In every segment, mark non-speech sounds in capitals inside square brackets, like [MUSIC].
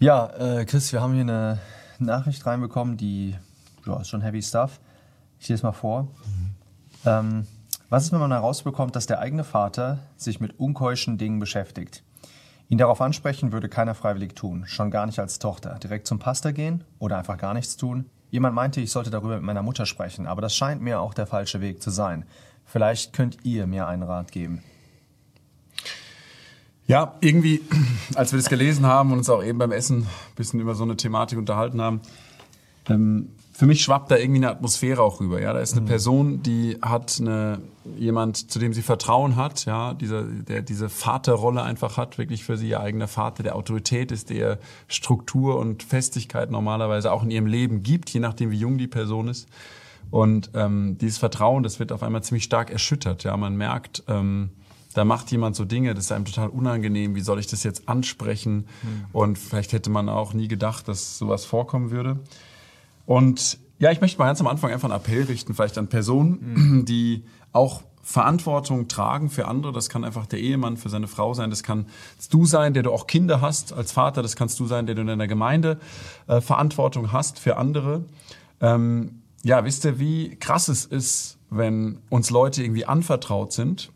Ja, äh, Chris, wir haben hier eine Nachricht reinbekommen, die ja, ist schon heavy stuff. Ich lese mal vor. Ähm, was ist, wenn man herausbekommt, dass der eigene Vater sich mit unkeuschen Dingen beschäftigt? Ihn darauf ansprechen würde keiner freiwillig tun, schon gar nicht als Tochter. Direkt zum Pastor gehen oder einfach gar nichts tun? Jemand meinte, ich sollte darüber mit meiner Mutter sprechen, aber das scheint mir auch der falsche Weg zu sein. Vielleicht könnt ihr mir einen Rat geben. Ja, irgendwie, als wir das gelesen haben und uns auch eben beim Essen ein bisschen über so eine Thematik unterhalten haben, ähm, für mich schwappt da irgendwie eine Atmosphäre auch rüber. Ja, da ist eine mhm. Person, die hat eine, jemand, zu dem sie Vertrauen hat, ja, dieser, der diese Vaterrolle einfach hat, wirklich für sie ihr eigener Vater, der Autorität ist, der Struktur und Festigkeit normalerweise auch in ihrem Leben gibt, je nachdem wie jung die Person ist. Und ähm, dieses Vertrauen, das wird auf einmal ziemlich stark erschüttert. Ja, man merkt, ähm, da macht jemand so Dinge, das ist einem total unangenehm. Wie soll ich das jetzt ansprechen? Mhm. Und vielleicht hätte man auch nie gedacht, dass sowas vorkommen würde. Und ja, ich möchte mal ganz am Anfang einfach einen Appell richten, vielleicht an Personen, mhm. die auch Verantwortung tragen für andere. Das kann einfach der Ehemann für seine Frau sein. Das kannst du sein, der du auch Kinder hast als Vater. Das kannst du sein, der du in deiner Gemeinde äh, Verantwortung hast für andere. Ähm, ja, wisst ihr, wie krass es ist, wenn uns Leute irgendwie anvertraut sind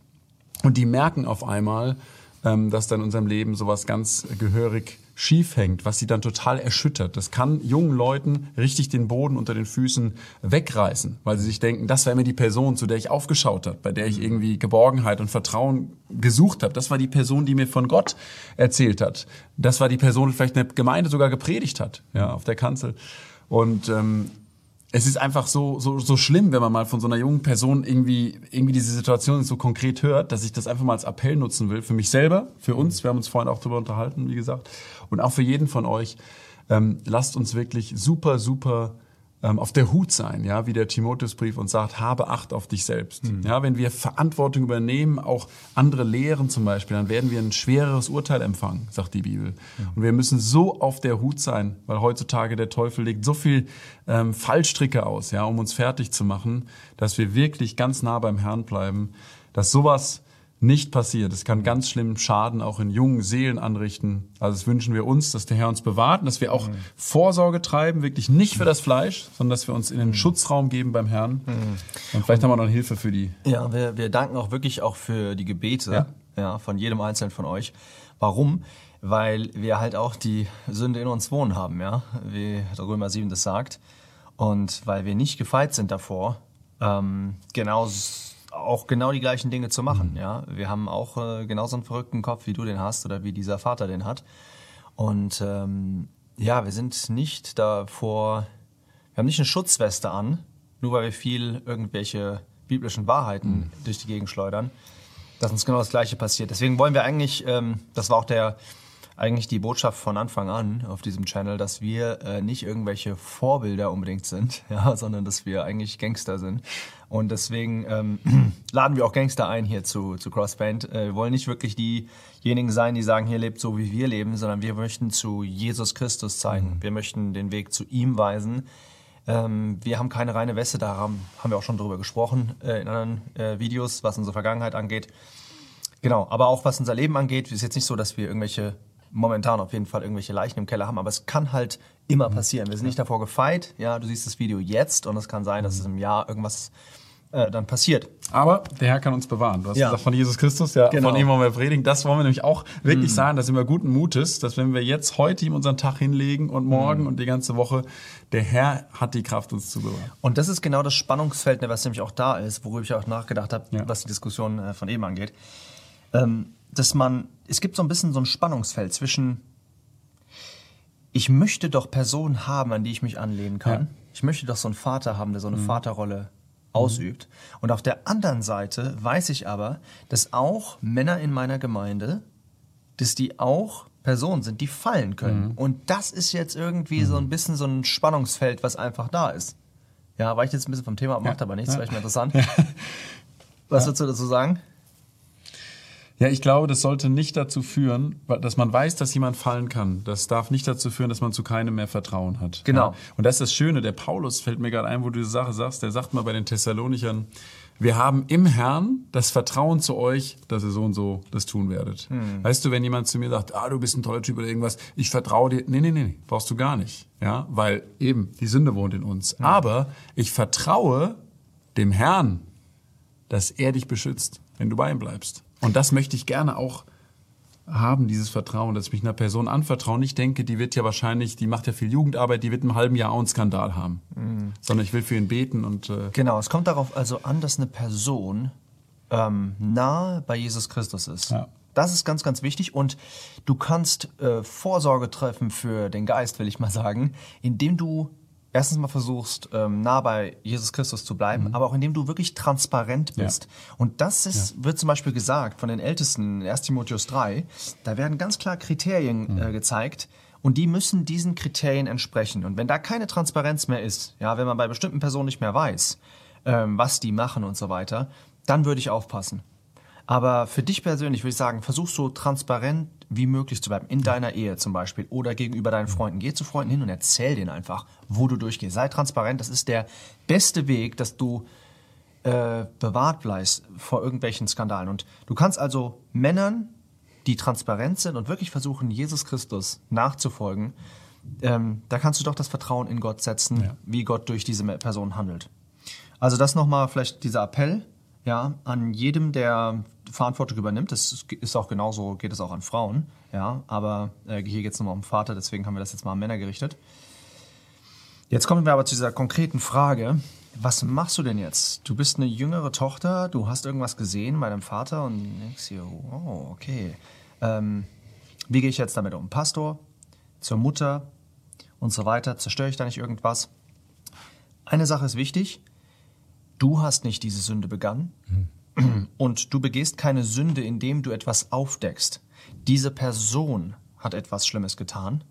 und die merken auf einmal, ähm, dass da in unserem Leben sowas ganz gehörig schief hängt, was sie dann total erschüttert. Das kann jungen Leuten richtig den Boden unter den Füßen wegreißen, weil sie sich denken, das war immer die Person, zu der ich aufgeschaut habe, bei der ich irgendwie Geborgenheit und Vertrauen gesucht habe. Das war die Person, die mir von Gott erzählt hat. Das war die Person, die vielleicht eine Gemeinde sogar gepredigt hat, ja, auf der Kanzel. Und ähm, es ist einfach so, so, so schlimm, wenn man mal von so einer jungen Person irgendwie, irgendwie diese Situation so konkret hört, dass ich das einfach mal als Appell nutzen will. Für mich selber, für uns. Wir haben uns vorhin auch darüber unterhalten, wie gesagt. Und auch für jeden von euch. Ähm, lasst uns wirklich super, super ähm, auf der Hut sein, ja, wie der Timotheusbrief uns sagt, habe Acht auf dich selbst. Mhm. Ja, wenn wir Verantwortung übernehmen, auch andere lehren zum Beispiel, dann werden wir ein schwereres Urteil empfangen, sagt die Bibel. Mhm. Und wir müssen so auf der Hut sein, weil heutzutage der Teufel legt so viel ähm, Fallstricke aus, ja, um uns fertig zu machen, dass wir wirklich ganz nah beim Herrn bleiben, dass sowas nicht passiert. Es kann ganz schlimm Schaden auch in jungen Seelen anrichten. Also das wünschen wir uns, dass der Herr uns bewahrt und dass wir auch mhm. Vorsorge treiben, wirklich nicht für das Fleisch, sondern dass wir uns in den mhm. Schutzraum geben beim Herrn. Mhm. Und vielleicht haben wir noch eine Hilfe für die. Ja, wir, wir danken auch wirklich auch für die Gebete ja. Ja, von jedem Einzelnen von euch. Warum? Weil wir halt auch die Sünde in uns wohnen haben, ja, wie der Römer 7 das sagt. Und weil wir nicht gefeit sind davor, ähm, genau auch genau die gleichen Dinge zu machen. Mhm. Ja, wir haben auch äh, genauso einen verrückten Kopf, wie du den hast oder wie dieser Vater den hat. Und ähm, ja, wir sind nicht davor, wir haben nicht eine Schutzweste an, nur weil wir viel irgendwelche biblischen Wahrheiten mhm. durch die Gegend schleudern, dass uns genau das Gleiche passiert. Deswegen wollen wir eigentlich, ähm, das war auch der eigentlich die Botschaft von Anfang an auf diesem Channel, dass wir äh, nicht irgendwelche Vorbilder unbedingt sind, [LAUGHS] ja, sondern dass wir eigentlich Gangster sind. Und deswegen ähm, [CLEARS THROAT] laden wir auch Gangster ein hier zu, zu Crosspaint. Äh, wir wollen nicht wirklich diejenigen sein, die sagen, hier lebt so, wie wir leben, sondern wir möchten zu Jesus Christus zeigen. Mhm. Wir möchten den Weg zu ihm weisen. Ähm, wir haben keine reine Weste, da haben, haben wir auch schon drüber gesprochen äh, in anderen äh, Videos, was unsere Vergangenheit angeht. Genau, aber auch was unser Leben angeht, ist jetzt nicht so, dass wir irgendwelche momentan auf jeden Fall irgendwelche Leichen im Keller haben, aber es kann halt immer mhm. passieren. Wir sind nicht davor gefeit. Ja, du siehst das Video jetzt und es kann sein, dass es im Jahr irgendwas äh, dann passiert. Aber der Herr kann uns bewahren. Du hast ja. gesagt von Jesus Christus, ja, genau. von ihm wollen wir predigen. Das wollen wir nämlich auch wirklich mhm. sagen, dass sind wir guten Mutes, dass wenn wir jetzt heute ihm unseren Tag hinlegen und morgen mhm. und die ganze Woche, der Herr hat die Kraft, uns zu bewahren. Und das ist genau das Spannungsfeld, ne, was nämlich auch da ist, worüber ich auch nachgedacht habe, ja. was die Diskussion äh, von eben angeht. Ähm, dass man, es gibt so ein bisschen so ein Spannungsfeld zwischen, ich möchte doch Personen haben, an die ich mich anlehnen kann. Ja. Ich möchte doch so einen Vater haben, der so eine mhm. Vaterrolle ausübt. Mhm. Und auf der anderen Seite weiß ich aber, dass auch Männer in meiner Gemeinde, dass die auch Personen sind, die fallen können. Mhm. Und das ist jetzt irgendwie so ein mhm. bisschen so ein Spannungsfeld, was einfach da ist. Ja, war ich jetzt ein bisschen vom Thema, macht ja. aber nichts, ja. vielleicht mal interessant. [LAUGHS] Was würdest du dazu sagen? Ja, ich glaube, das sollte nicht dazu führen, dass man weiß, dass jemand fallen kann. Das darf nicht dazu führen, dass man zu keinem mehr Vertrauen hat. Genau. Ja. Und das ist das Schöne. Der Paulus fällt mir gerade ein, wo du diese Sache sagst. Der sagt mal bei den Thessalonichern, wir haben im Herrn das Vertrauen zu euch, dass ihr so und so das tun werdet. Hm. Weißt du, wenn jemand zu mir sagt, ah, du bist ein toller Typ oder irgendwas, ich vertraue dir. Nee, nee, nee, brauchst du gar nicht. Ja, weil eben die Sünde wohnt in uns. Hm. Aber ich vertraue dem Herrn, dass er dich beschützt, wenn du bei ihm bleibst. Und das möchte ich gerne auch haben, dieses Vertrauen, dass ich mich einer Person anvertraue. Ich denke, die wird ja wahrscheinlich, die macht ja viel Jugendarbeit, die wird im halben Jahr auch einen Skandal haben. Mhm. Sondern ich will für ihn beten und. Äh genau, es kommt darauf also an, dass eine Person ähm, nahe bei Jesus Christus ist. Ja. Das ist ganz, ganz wichtig. Und du kannst äh, Vorsorge treffen für den Geist, will ich mal sagen, indem du erstens mal versuchst, ähm, nah bei Jesus Christus zu bleiben, mhm. aber auch indem du wirklich transparent bist. Ja. Und das ist, ja. wird zum Beispiel gesagt von den Ältesten in 1 Timotheus 3, da werden ganz klar Kriterien mhm. äh, gezeigt, und die müssen diesen Kriterien entsprechen. Und wenn da keine Transparenz mehr ist, ja, wenn man bei bestimmten Personen nicht mehr weiß, ähm, was die machen und so weiter, dann würde ich aufpassen. Aber für dich persönlich würde ich sagen, versuch so transparent wie möglich zu bleiben. In deiner Ehe zum Beispiel oder gegenüber deinen Freunden. Geh zu Freunden hin und erzähl denen einfach, wo du durchgehst. Sei transparent. Das ist der beste Weg, dass du äh, bewahrt bleibst vor irgendwelchen Skandalen. Und du kannst also Männern, die transparent sind und wirklich versuchen, Jesus Christus nachzufolgen, ähm, da kannst du doch das Vertrauen in Gott setzen, ja. wie Gott durch diese Person handelt. Also das nochmal vielleicht dieser Appell ja, an jedem, der Verantwortung übernimmt. Das ist auch genauso, geht es auch an Frauen. Ja, aber äh, hier geht es nur um Vater, deswegen haben wir das jetzt mal an Männer gerichtet. Jetzt kommen wir aber zu dieser konkreten Frage. Was machst du denn jetzt? Du bist eine jüngere Tochter, du hast irgendwas gesehen bei deinem Vater und denkst dir, oh, okay. Ähm, wie gehe ich jetzt damit um? Pastor, zur Mutter und so weiter. Zerstöre ich da nicht irgendwas? Eine Sache ist wichtig du hast nicht diese Sünde begangen mhm. Und du begehst keine Sünde, indem du etwas aufdeckst. Diese Person hat etwas Schlimmes getan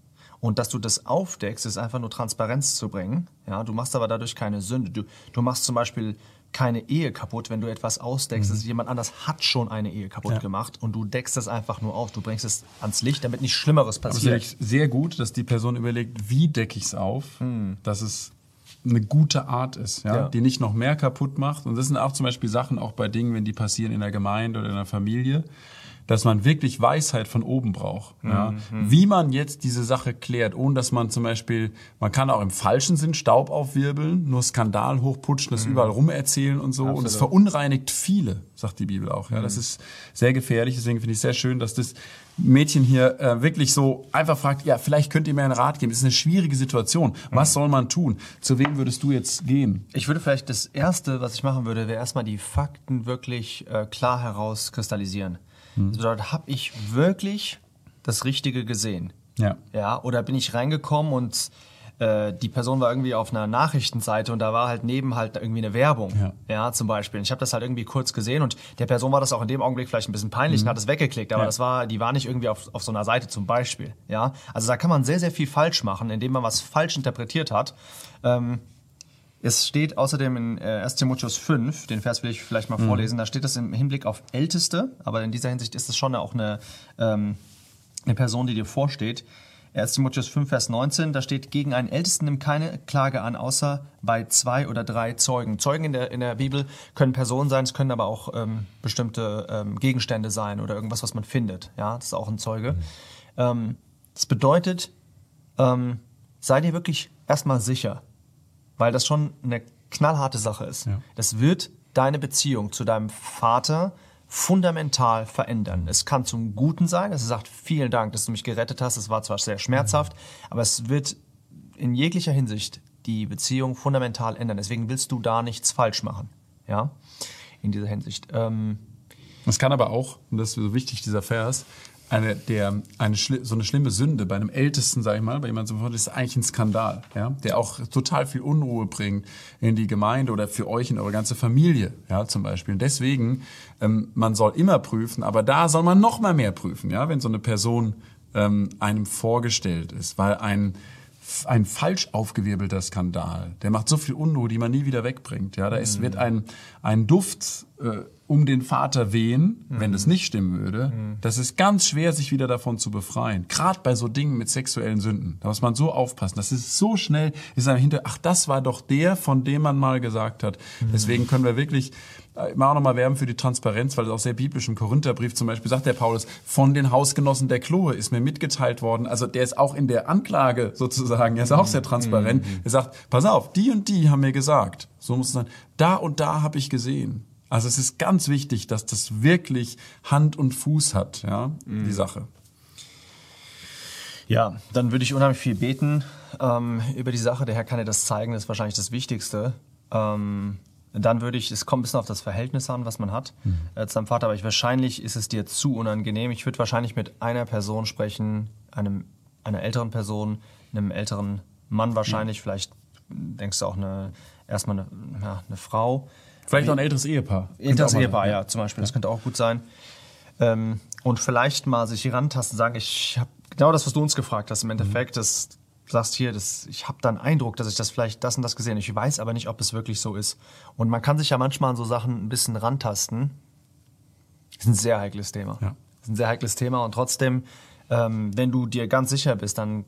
und dass du das aufdeckst, ist einfach nur Transparenz zu bringen. Ja, du machst aber dadurch keine Sünde. Du, du machst zum Beispiel keine Ehe kaputt, wenn du etwas ausdeckst. Mhm. Also jemand anders hat schon eine Ehe kaputt ja. gemacht und du deckst es einfach nur auf. Du bringst es ans Licht, damit nicht Schlimmeres passiert. Also sehr gut, dass die Person überlegt, wie decke ich es auf, mhm. dass es eine gute Art ist, ja? ja? die nicht noch mehr kaputt macht. Und das sind auch zum Beispiel Sachen, auch bei Dingen, wenn die passieren in der Gemeinde oder in der Familie, dass man wirklich Weisheit von oben braucht. Mhm. Ja? Wie man jetzt diese Sache klärt, ohne dass man zum Beispiel, man kann auch im falschen Sinn Staub aufwirbeln, nur Skandal hochputschen, das mhm. überall rumerzählen und so. Absolut. Und es verunreinigt viele, sagt die Bibel auch. Ja, mhm. Das ist sehr gefährlich. Deswegen finde ich sehr schön, dass das Mädchen hier äh, wirklich so einfach fragt, ja, vielleicht könnt ihr mir einen Rat geben. Es ist eine schwierige Situation. Was mhm. soll man tun? Zu wem würdest du jetzt gehen? Ich würde vielleicht das Erste, was ich machen würde, wäre erstmal die Fakten wirklich äh, klar herauskristallisieren. Mhm. Das bedeutet, habe ich wirklich das Richtige gesehen? Ja. Ja, oder bin ich reingekommen und äh, die Person war irgendwie auf einer Nachrichtenseite und da war halt neben halt irgendwie eine Werbung, ja, ja zum Beispiel. Und ich habe das halt irgendwie kurz gesehen und der Person war das auch in dem Augenblick vielleicht ein bisschen peinlich mhm. und hat es weggeklickt, aber ja. das war, die war nicht irgendwie auf, auf so einer Seite zum Beispiel, ja. Also da kann man sehr, sehr viel falsch machen, indem man was falsch interpretiert hat. Ähm, es steht außerdem in 1 äh, Timotheus 5, den Vers will ich vielleicht mal mhm. vorlesen, da steht es im Hinblick auf Älteste, aber in dieser Hinsicht ist es schon auch eine, ähm, eine Person, die dir vorsteht. 1 Timotheus 5, Vers 19, da steht, gegen einen Ältesten nimmt keine Klage an, außer bei zwei oder drei Zeugen. Zeugen in der, in der Bibel können Personen sein, es können aber auch ähm, bestimmte ähm, Gegenstände sein oder irgendwas, was man findet. Ja, das ist auch ein Zeuge. Mhm. Ähm, das bedeutet, ähm, sei dir wirklich erstmal sicher, weil das schon eine knallharte Sache ist. Ja. Das wird deine Beziehung zu deinem Vater fundamental verändern. Es kann zum Guten sein, dass er sagt, vielen Dank, dass du mich gerettet hast. Es war zwar sehr schmerzhaft, aber es wird in jeglicher Hinsicht die Beziehung fundamental ändern. Deswegen willst du da nichts falsch machen. Ja, in dieser Hinsicht. Ähm, es kann aber auch, und das ist so wichtig, dieser Vers, eine, der, eine, so eine schlimme Sünde bei einem Ältesten, sag ich mal, bei jemandem so ist eigentlich ein Skandal, ja, der auch total viel Unruhe bringt in die Gemeinde oder für euch in eure ganze Familie, ja, zum Beispiel. Und deswegen, ähm, man soll immer prüfen, aber da soll man noch mal mehr prüfen, ja, wenn so eine Person ähm, einem vorgestellt ist, weil ein ein falsch aufgewirbelter Skandal, der macht so viel Unruhe, die man nie wieder wegbringt. Ja, da ist, wird ein, ein Duft äh, um den Vater wehen, mhm. wenn das nicht stimmen würde, mhm. das ist ganz schwer, sich wieder davon zu befreien. Gerade bei so Dingen mit sexuellen Sünden. Da muss man so aufpassen. Das ist so schnell, ist einem hinter, ach, das war doch der, von dem man mal gesagt hat. Mhm. Deswegen können wir wirklich äh, immer auch nochmal werben für die Transparenz, weil es auch sehr biblisch im Korintherbrief zum Beispiel sagt der Paulus, von den Hausgenossen der Chloe ist mir mitgeteilt worden. Also der ist auch in der Anklage sozusagen, er ist auch sehr transparent. Mhm. Er sagt, pass auf, die und die haben mir gesagt. So muss es sein. Da und da habe ich gesehen. Also es ist ganz wichtig, dass das wirklich Hand und Fuß hat, ja, mhm. die Sache. Ja, dann würde ich unheimlich viel beten ähm, über die Sache. Der Herr kann dir das zeigen, das ist wahrscheinlich das Wichtigste. Ähm, dann würde ich, es kommt ein bisschen auf das Verhältnis an, was man hat mhm. äh, zu deinem Vater, aber ich, wahrscheinlich ist es dir zu unangenehm. Ich würde wahrscheinlich mit einer Person sprechen, einem, einer älteren Person, einem älteren Mann wahrscheinlich, mhm. vielleicht denkst du auch eine, erstmal eine, ja, eine Frau. Vielleicht auch ein älteres Ehepaar. Älteres Ehepaar, ja, zum Beispiel. Das könnte auch gut sein. Ähm, und vielleicht mal sich hier rantasten, sagen, ich habe genau das, was du uns gefragt hast, im Endeffekt, mhm. das sagst hier, das, ich habe da einen Eindruck, dass ich das vielleicht das und das gesehen. Ich weiß aber nicht, ob es wirklich so ist. Und man kann sich ja manchmal an so Sachen ein bisschen rantasten. Das ist ein sehr heikles Thema. Ja. Das ist ein sehr heikles Thema und trotzdem, ähm, wenn du dir ganz sicher bist, dann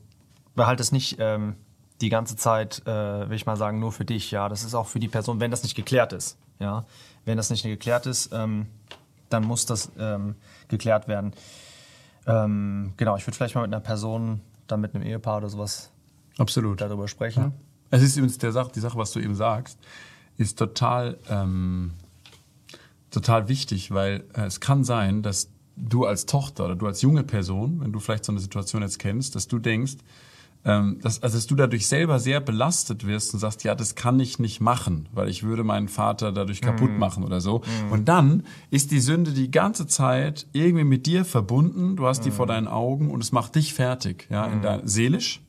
behalte es nicht ähm, die ganze Zeit, äh, will ich mal sagen, nur für dich. Ja, das ist auch für die Person, wenn das nicht geklärt ist. Ja, wenn das nicht geklärt ist, ähm, dann muss das ähm, geklärt werden. Ähm, genau, ich würde vielleicht mal mit einer Person, dann mit einem Ehepaar oder sowas Absolut. darüber sprechen. Ja. Es ist übrigens der Sache, die Sache, was du eben sagst, ist total, ähm, total wichtig, weil äh, es kann sein, dass du als Tochter oder du als junge Person, wenn du vielleicht so eine Situation jetzt kennst, dass du denkst, ähm, dass, also dass du dadurch selber sehr belastet wirst und sagst, ja, das kann ich nicht machen, weil ich würde meinen Vater dadurch kaputt mm. machen oder so. Mm. Und dann ist die Sünde die ganze Zeit irgendwie mit dir verbunden, du hast mm. die vor deinen Augen und es macht dich fertig, ja, in dein, seelisch,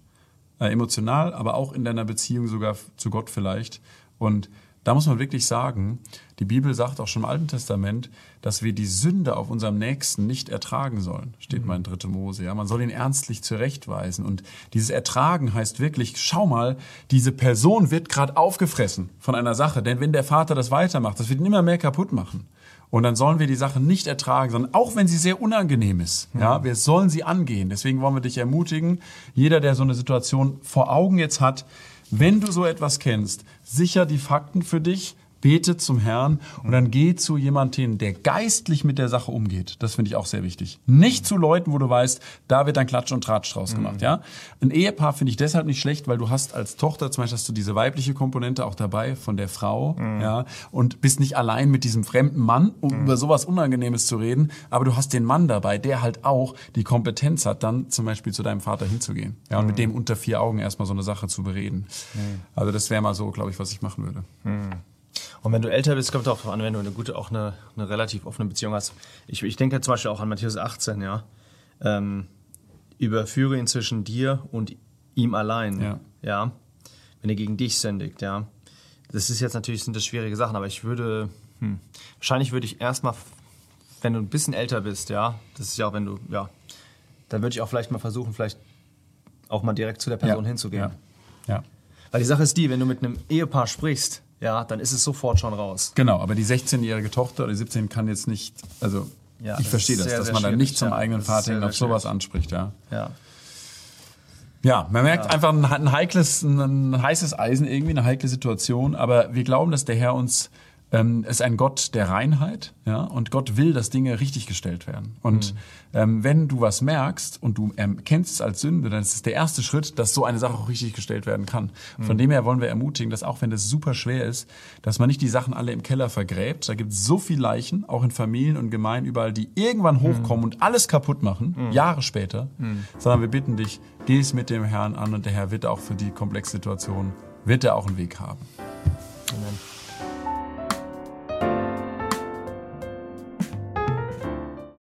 äh, emotional, aber auch in deiner Beziehung sogar zu Gott vielleicht. Und da muss man wirklich sagen, die Bibel sagt auch schon im Alten Testament, dass wir die Sünde auf unserem Nächsten nicht ertragen sollen, steht mhm. mal in 3. Mose. Ja, man soll ihn ernstlich zurechtweisen. Und dieses Ertragen heißt wirklich, schau mal, diese Person wird gerade aufgefressen von einer Sache. Denn wenn der Vater das weitermacht, das wird ihn immer mehr kaputt machen. Und dann sollen wir die Sache nicht ertragen, sondern auch wenn sie sehr unangenehm ist, mhm. ja, wir sollen sie angehen. Deswegen wollen wir dich ermutigen, jeder, der so eine Situation vor Augen jetzt hat, wenn du so etwas kennst, sicher die Fakten für dich, bete zum Herrn und dann geh zu jemandem der geistlich mit der Sache umgeht. Das finde ich auch sehr wichtig. Nicht zu Leuten, wo du weißt, da wird ein Klatsch und Tratsch draus mhm. gemacht, ja. Ein Ehepaar finde ich deshalb nicht schlecht, weil du hast als Tochter zum Beispiel hast du diese weibliche Komponente auch dabei von der Frau, mhm. ja, und bist nicht allein mit diesem fremden Mann, um mhm. über sowas Unangenehmes zu reden, aber du hast den Mann dabei, der halt auch die Kompetenz hat, dann zum Beispiel zu deinem Vater hinzugehen, ja, und mit dem unter vier Augen erstmal so eine Sache zu bereden. Also das wäre mal so, glaube ich, was ich machen würde. Und wenn du älter bist, kommt auch an, wenn du eine gute, auch eine, eine relativ offene Beziehung hast. Ich, ich denke zum Beispiel auch an Matthäus 18, ja. Ähm, überführe ihn zwischen dir und ihm allein, ja. ja. Wenn er gegen dich sündigt, ja. Das ist jetzt natürlich, sind das schwierige Sachen, aber ich würde, hm, wahrscheinlich würde ich erstmal, wenn du ein bisschen älter bist, ja, das ist ja auch, wenn du, ja, dann würde ich auch vielleicht mal versuchen, vielleicht auch mal direkt zu der Person ja. hinzugehen. Ja. ja. Weil die Sache ist die, wenn du mit einem Ehepaar sprichst, ja, dann ist es sofort schon raus. Genau, aber die 16-jährige Tochter oder die 17 kann jetzt nicht, also ja, ich verstehe das, sehr, dass man dann nicht zum ja, eigenen Vater hin auf sowas anspricht, ja. Ja. Ja, man merkt ja. einfach ein, ein heikles, ein heißes Eisen irgendwie, eine heikle Situation, aber wir glauben, dass der Herr uns ähm, ist ein Gott der Reinheit, ja, und Gott will, dass Dinge richtig gestellt werden. Und mhm. ähm, wenn du was merkst und du erkennst es als Sünde, dann ist es der erste Schritt, dass so eine Sache auch richtig gestellt werden kann. Mhm. Von dem her wollen wir ermutigen, dass auch wenn das super schwer ist, dass man nicht die Sachen alle im Keller vergräbt. Da gibt es so viel Leichen, auch in Familien und Gemeinden überall, die irgendwann hochkommen mhm. und alles kaputt machen, mhm. Jahre später, mhm. sondern wir bitten dich, geh es mit dem Herrn an und der Herr wird auch für die komplexe Situation, wird er auch einen Weg haben.